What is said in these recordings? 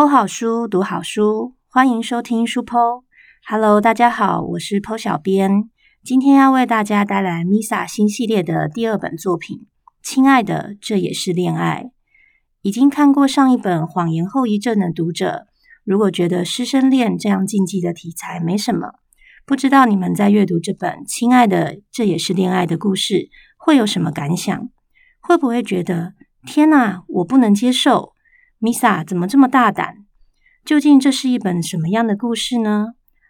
剖好书，读好书，欢迎收听书剖。Hello，大家好，我是剖小编，今天要为大家带来 Misa 新系列的第二本作品。亲爱的，这也是恋爱。已经看过上一本《谎言后遗症》的读者，如果觉得师生恋这样禁忌的题材没什么，不知道你们在阅读这本《亲爱的，这也是恋爱》的故事会有什么感想？会不会觉得天哪，我不能接受米萨怎么这么大胆？究竟这是一本什么样的故事呢？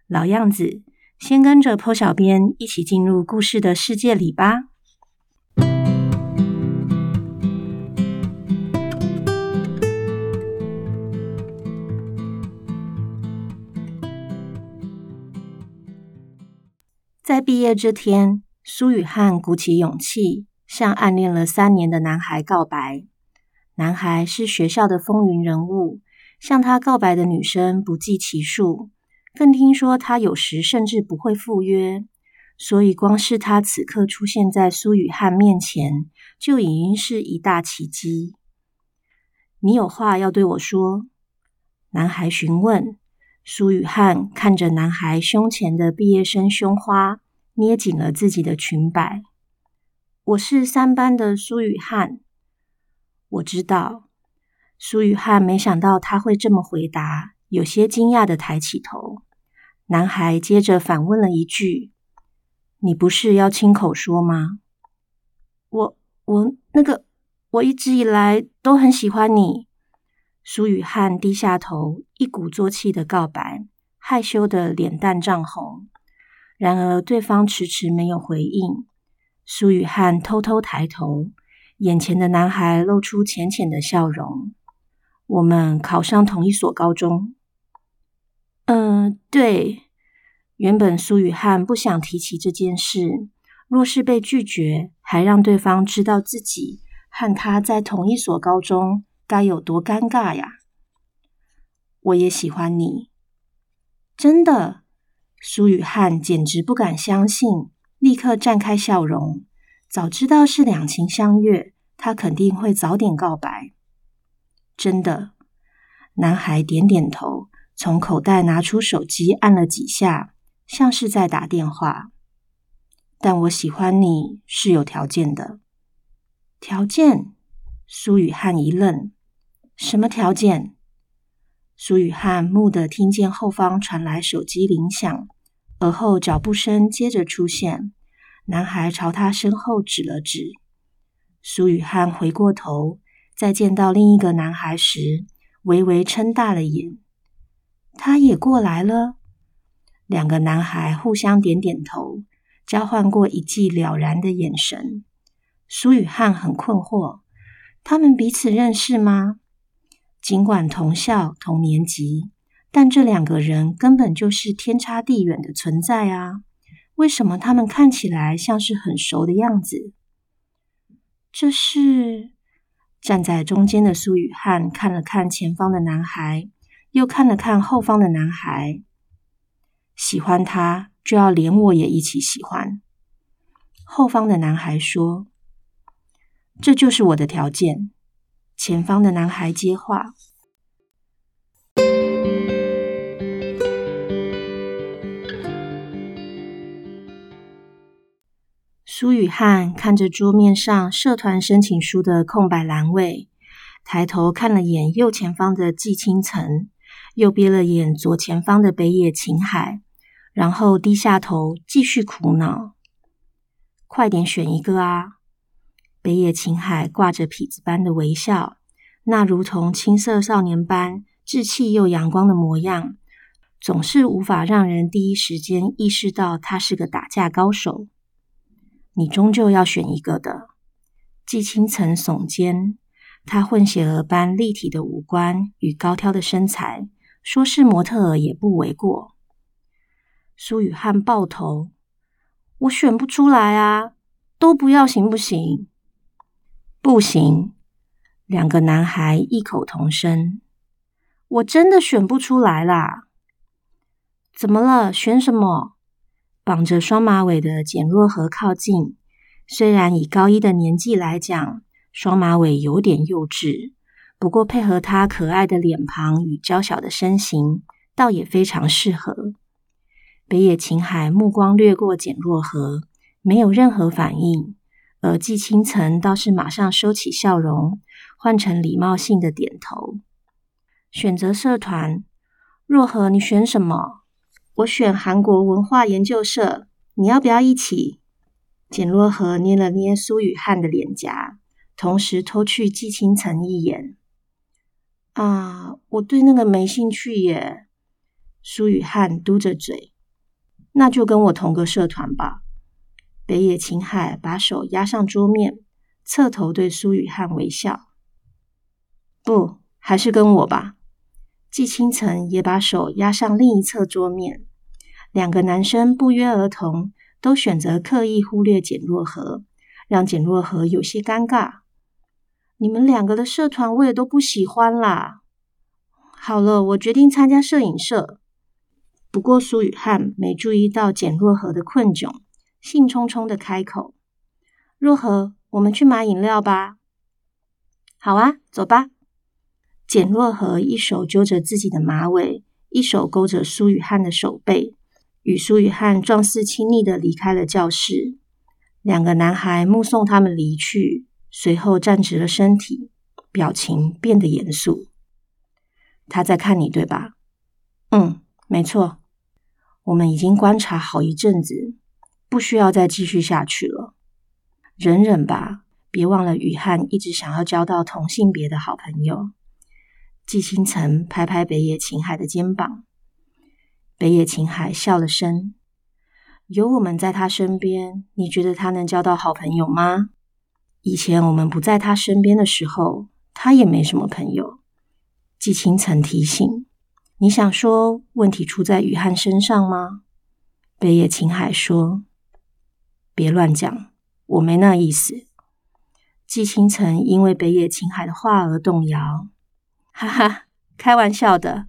老样子，先跟着坡小编一起进入故事的世界里吧。在毕业这天，苏雨汉鼓起勇气向暗恋了三年的男孩告白。男孩是学校的风云人物，向他告白的女生不计其数，更听说他有时甚至不会赴约。所以，光是他此刻出现在苏雨汉面前，就已经是一大奇迹。你有话要对我说？男孩询问。苏雨汉看着男孩胸前的毕业生胸花，捏紧了自己的裙摆。我是三班的苏雨汉，我知道。苏雨汉没想到他会这么回答，有些惊讶的抬起头。男孩接着反问了一句：“你不是要亲口说吗？”我我那个，我一直以来都很喜欢你。苏雨汉低下头，一鼓作气的告白，害羞的脸蛋涨红。然而对方迟迟没有回应。苏雨汉偷偷抬头，眼前的男孩露出浅浅的笑容。我们考上同一所高中。嗯，对。原本苏雨汉不想提起这件事，若是被拒绝，还让对方知道自己和他在同一所高中。该有多尴尬呀！我也喜欢你，真的。苏雨汉简直不敢相信，立刻绽开笑容。早知道是两情相悦，他肯定会早点告白。真的，男孩点点头，从口袋拿出手机，按了几下，像是在打电话。但我喜欢你是有条件的。条件？苏雨汉一愣。什么条件？苏雨汉蓦地听见后方传来手机铃响，而后脚步声接着出现。男孩朝他身后指了指。苏雨汉回过头，在见到另一个男孩时，微微撑大了眼。他也过来了。两个男孩互相点点头，交换过一记了然的眼神。苏雨汉很困惑：他们彼此认识吗？尽管同校同年级，但这两个人根本就是天差地远的存在啊！为什么他们看起来像是很熟的样子？这是站在中间的苏雨汉看了看前方的男孩，又看了看后方的男孩。喜欢他，就要连我也一起喜欢。后方的男孩说：“这就是我的条件。”前方的男孩接话：“苏雨汉看着桌面上社团申请书的空白栏位，抬头看了眼右前方的季青层，又瞥了眼左前方的北野晴海，然后低下头继续苦恼：快点选一个啊！”北野晴海挂着痞子般的微笑，那如同青涩少年般稚气又阳光的模样，总是无法让人第一时间意识到他是个打架高手。你终究要选一个的。季青层耸肩，他混血儿般立体的五官与高挑的身材，说是模特儿也不为过。苏雨汉抱头：“我选不出来啊，都不要行不行？”不行，两个男孩异口同声：“我真的选不出来啦！”怎么了？选什么？绑着双马尾的简若和靠近。虽然以高一的年纪来讲，双马尾有点幼稚，不过配合他可爱的脸庞与娇小的身形，倒也非常适合。北野晴海目光掠过简若河，没有任何反应，而季清晨倒是马上收起笑容，换成礼貌性的点头。选择社团，若河，你选什么？我选韩国文化研究社，你要不要一起？简若河捏了捏苏雨汉的脸颊，同时偷去季清晨一眼。啊，我对那个没兴趣耶。苏雨汉嘟着嘴，那就跟我同个社团吧。北野晴海把手压上桌面，侧头对苏雨汉微笑。不，还是跟我吧。季清晨也把手压上另一侧桌面，两个男生不约而同，都选择刻意忽略简若河，让简若河有些尴尬。你们两个的社团我也都不喜欢啦。好了，我决定参加摄影社。不过苏雨汉没注意到简若河的困窘，兴冲冲的开口：“若河，我们去买饮料吧。”“好啊，走吧。”简若河一手揪着自己的马尾，一手勾着苏雨汉的手背，与苏雨汉壮士亲昵的离开了教室。两个男孩目送他们离去。随后站直了身体，表情变得严肃。他在看你，对吧？嗯，没错。我们已经观察好一阵子，不需要再继续下去了。忍忍吧，别忘了雨汉一直想要交到同性别的好朋友。季星辰拍拍北野晴海的肩膀，北野晴海笑了声：“有我们在他身边，你觉得他能交到好朋友吗？”以前我们不在他身边的时候，他也没什么朋友。季青曾提醒：“你想说问题出在雨汉身上吗？”北野晴海说：“别乱讲，我没那意思。”季青曾因为北野晴海的话而动摇：“哈哈，开玩笑的。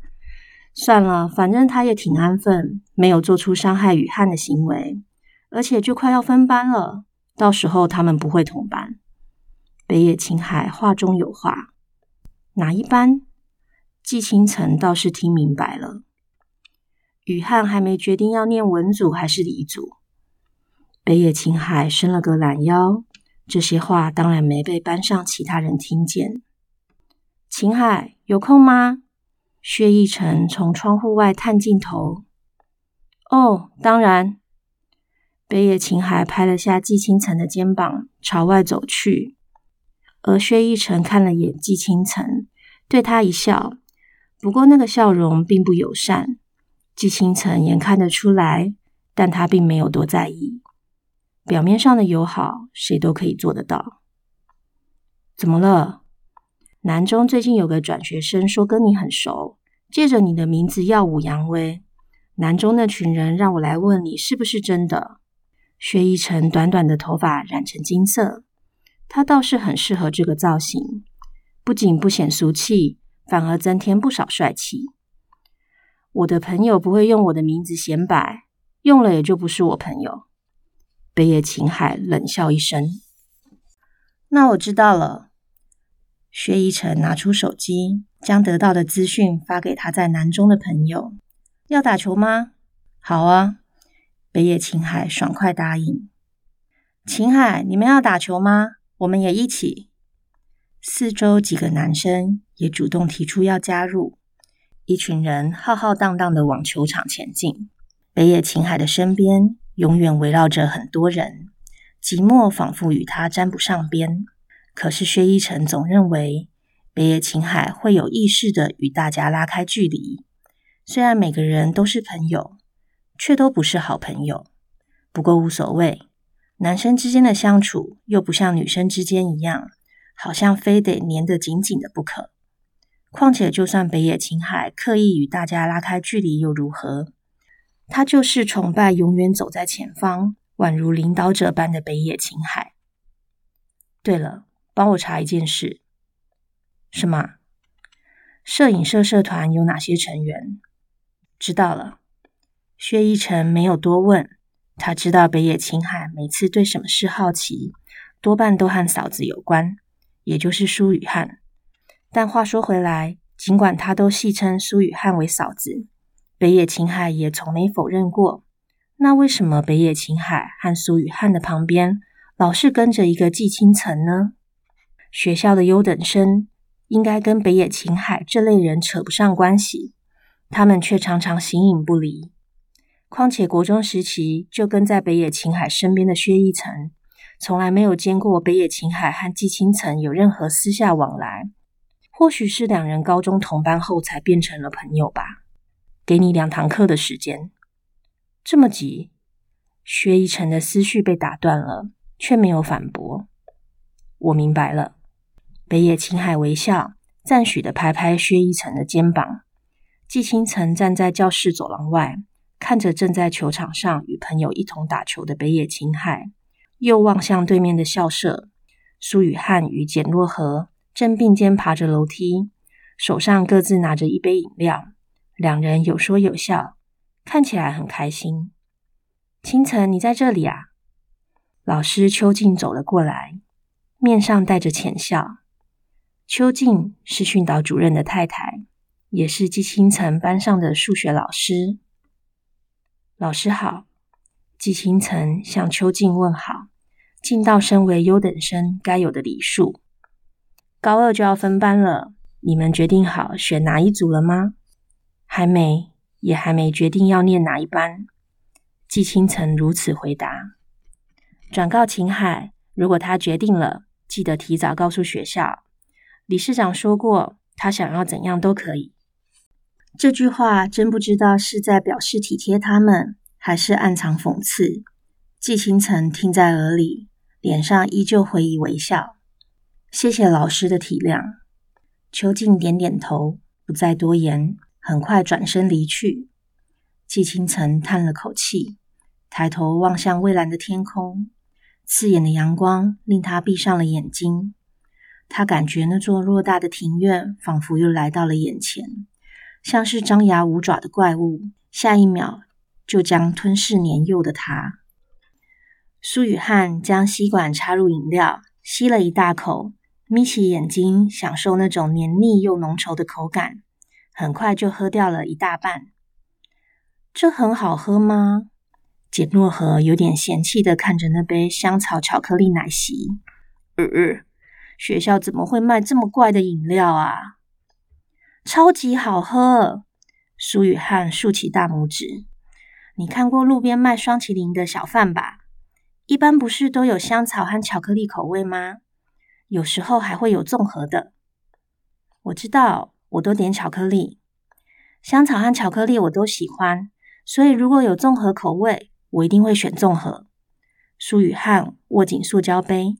算了，反正他也挺安分，没有做出伤害雨汉的行为，而且就快要分班了，到时候他们不会同班。”北野晴海话中有话，哪一班？季清晨倒是听明白了。雨汉还没决定要念文组还是理组。北野晴海伸了个懒腰，这些话当然没被班上其他人听见。晴海有空吗？薛逸晨从窗户外探进头。哦，当然。北野晴海拍了下季清晨的肩膀，朝外走去。而薛逸晨看了眼季清晨，对他一笑，不过那个笑容并不友善。季清晨也看得出来，但他并没有多在意。表面上的友好，谁都可以做得到。怎么了？南中最近有个转学生说跟你很熟，借着你的名字耀武扬威。南中那群人让我来问你，是不是真的？薛一成短短的头发染成金色。他倒是很适合这个造型，不仅不显俗气，反而增添不少帅气。我的朋友不会用我的名字显摆，用了也就不是我朋友。北野晴海冷笑一声：“那我知道了。”薛一晨拿出手机，将得到的资讯发给他在南中的朋友：“要打球吗？”“好啊。”北野晴海爽快答应。“晴海，你们要打球吗？”我们也一起。四周几个男生也主动提出要加入，一群人浩浩荡荡的往球场前进。北野晴海的身边永远围绕着很多人，寂寞仿佛与他沾不上边。可是薛一成总认为北野晴海会有意识的与大家拉开距离。虽然每个人都是朋友，却都不是好朋友。不过无所谓。男生之间的相处又不像女生之间一样，好像非得黏得紧紧的不可。况且，就算北野晴海刻意与大家拉开距离又如何？他就是崇拜永远走在前方、宛如领导者般的北野晴海。对了，帮我查一件事。什么？摄影社社团有哪些成员？知道了。薛一晨没有多问。他知道北野晴海每次对什么事好奇，多半都和嫂子有关，也就是舒雨汉。但话说回来，尽管他都戏称苏雨汉为嫂子，北野晴海也从没否认过。那为什么北野晴海和苏雨汉的旁边老是跟着一个季清层呢？学校的优等生应该跟北野晴海这类人扯不上关系，他们却常常形影不离。况且国中时期就跟在北野晴海身边的薛一成，从来没有见过北野晴海和季清层有任何私下往来。或许是两人高中同班后才变成了朋友吧。给你两堂课的时间，这么急？薛一成的思绪被打断了，却没有反驳。我明白了。北野晴海微笑，赞许的拍拍薛一成的肩膀。季清晨站在教室走廊外。看着正在球场上与朋友一同打球的北野晴海，又望向对面的校舍，苏雨汉与简若河正并肩爬着楼梯，手上各自拿着一杯饮料，两人有说有笑，看起来很开心。清晨，你在这里啊？老师邱静走了过来，面上带着浅笑。邱静是训导主任的太太，也是季清晨班上的数学老师。老师好，季清晨向邱静问好，尽到身为优等生该有的礼数。高二就要分班了，你们决定好选哪一组了吗？还没，也还没决定要念哪一班。季清晨如此回答。转告秦海，如果他决定了，记得提早告诉学校。理事长说过，他想要怎样都可以。这句话真不知道是在表示体贴他们，还是暗藏讽刺。季清晨听在耳里，脸上依旧回以微笑。谢谢老师的体谅。邱静点点头，不再多言，很快转身离去。季清晨叹了口气，抬头望向蔚蓝的天空，刺眼的阳光令他闭上了眼睛。他感觉那座偌大的庭院仿佛又来到了眼前。像是张牙舞爪的怪物，下一秒就将吞噬年幼的他。苏雨汉将吸管插入饮料，吸了一大口，眯起眼睛享受那种黏腻又浓稠的口感，很快就喝掉了一大半。这很好喝吗？简若河有点嫌弃的看着那杯香草巧克力奶昔。呃呃，学校怎么会卖这么怪的饮料啊？超级好喝！苏雨汉竖起大拇指。你看过路边卖双麒麟的小贩吧？一般不是都有香草和巧克力口味吗？有时候还会有综合的。我知道，我都点巧克力。香草和巧克力我都喜欢，所以如果有综合口味，我一定会选综合。苏雨汉握紧塑胶杯。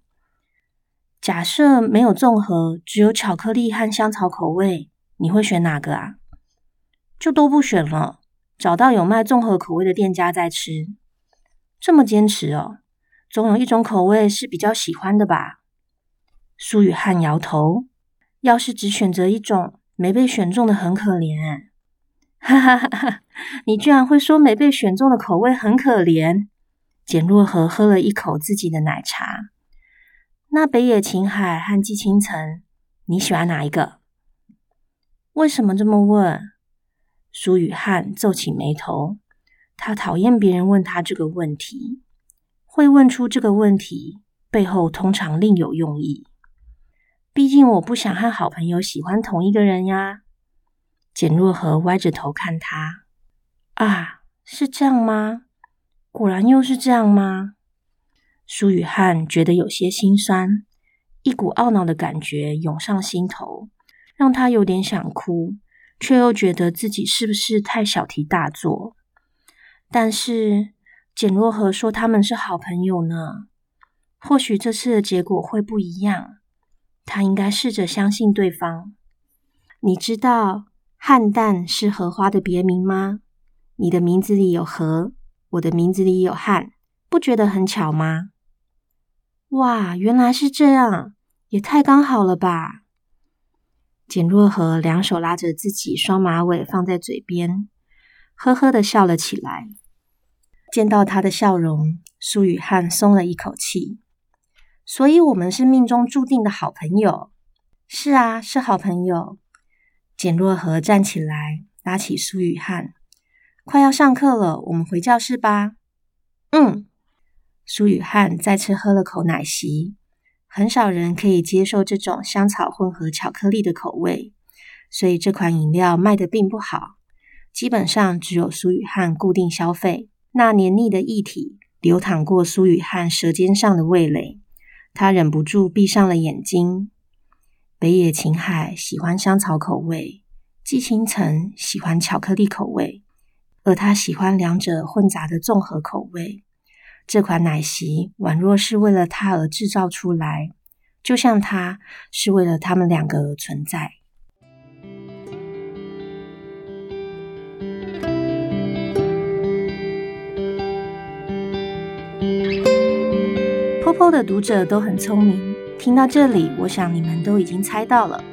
假设没有综合，只有巧克力和香草口味。你会选哪个啊？就都不选了，找到有卖综合口味的店家再吃。这么坚持哦，总有一种口味是比较喜欢的吧？苏雨汉摇头。要是只选择一种，没被选中的很可怜。哈哈哈哈！你居然会说没被选中的口味很可怜？简若河喝了一口自己的奶茶。那北野晴海和季清晨，你喜欢哪一个？为什么这么问？苏雨汉皱起眉头。他讨厌别人问他这个问题。会问出这个问题，背后通常另有用意。毕竟我不想和好朋友喜欢同一个人呀。简若河歪着头看他。啊，是这样吗？果然又是这样吗？苏雨汉觉得有些心酸，一股懊恼的感觉涌上心头。让他有点想哭，却又觉得自己是不是太小题大做。但是简若河说他们是好朋友呢，或许这次的结果会不一样。他应该试着相信对方。你知道汉淡是荷花的别名吗？你的名字里有荷，我的名字里有汉，不觉得很巧吗？哇，原来是这样，也太刚好了吧！简若河两手拉着自己双马尾放在嘴边，呵呵的笑了起来。见到他的笑容，苏雨汉松了一口气。所以，我们是命中注定的好朋友。是啊，是好朋友。简若河站起来，拉起苏雨汉：“快要上课了，我们回教室吧。”嗯。苏雨翰再次喝了口奶昔。很少人可以接受这种香草混合巧克力的口味，所以这款饮料卖的并不好。基本上只有苏雨翰固定消费。那黏腻的液体流淌过苏雨翰舌尖上的味蕾，他忍不住闭上了眼睛。北野晴海喜欢香草口味，季清晨喜欢巧克力口味，而他喜欢两者混杂的综合口味。这款奶昔宛若是为了他而制造出来，就像他是为了他们两个而存在。坡坡的读者都很聪明，听到这里，我想你们都已经猜到了。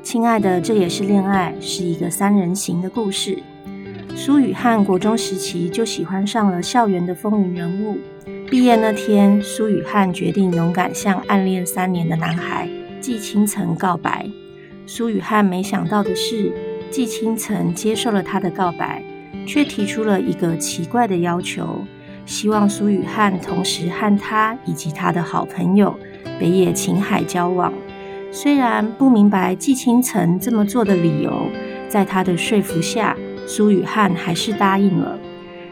亲爱的，这也是恋爱，是一个三人行的故事。苏雨汉国中时期就喜欢上了校园的风云人物。毕业那天，苏雨翰决定勇敢向暗恋三年的男孩季清晨告白。苏雨翰没想到的是，季清晨接受了他的告白，却提出了一个奇怪的要求。希望苏雨翰同时和他以及他的好朋友北野晴海交往。虽然不明白季清晨这么做的理由，在他的说服下，苏雨翰还是答应了。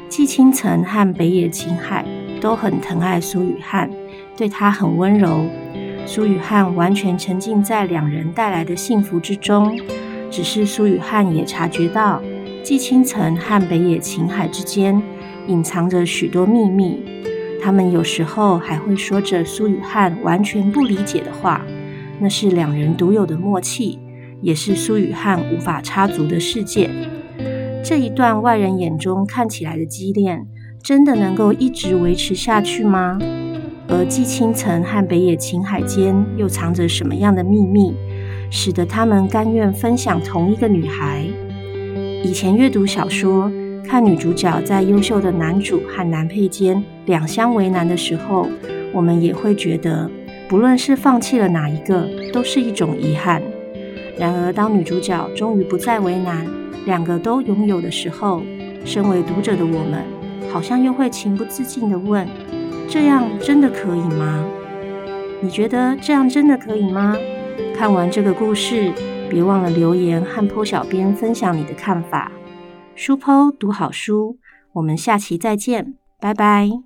季清晨和北野晴海都很疼爱苏雨汉，对他很温柔。苏雨汉完全沉浸在两人带来的幸福之中。只是苏雨汉也察觉到，季清晨和北野晴海之间。隐藏着许多秘密，他们有时候还会说着苏雨汉完全不理解的话，那是两人独有的默契，也是苏雨汉无法插足的世界。这一段外人眼中看起来的激恋，真的能够一直维持下去吗？而季清晨和北野晴海间又藏着什么样的秘密，使得他们甘愿分享同一个女孩？以前阅读小说。看女主角在优秀的男主和男配间两相为难的时候，我们也会觉得，不论是放弃了哪一个，都是一种遗憾。然而，当女主角终于不再为难，两个都拥有的时候，身为读者的我们，好像又会情不自禁地问：这样真的可以吗？你觉得这样真的可以吗？看完这个故事，别忘了留言和 PO 小编分享你的看法。书剖读好书，我们下期再见，拜拜。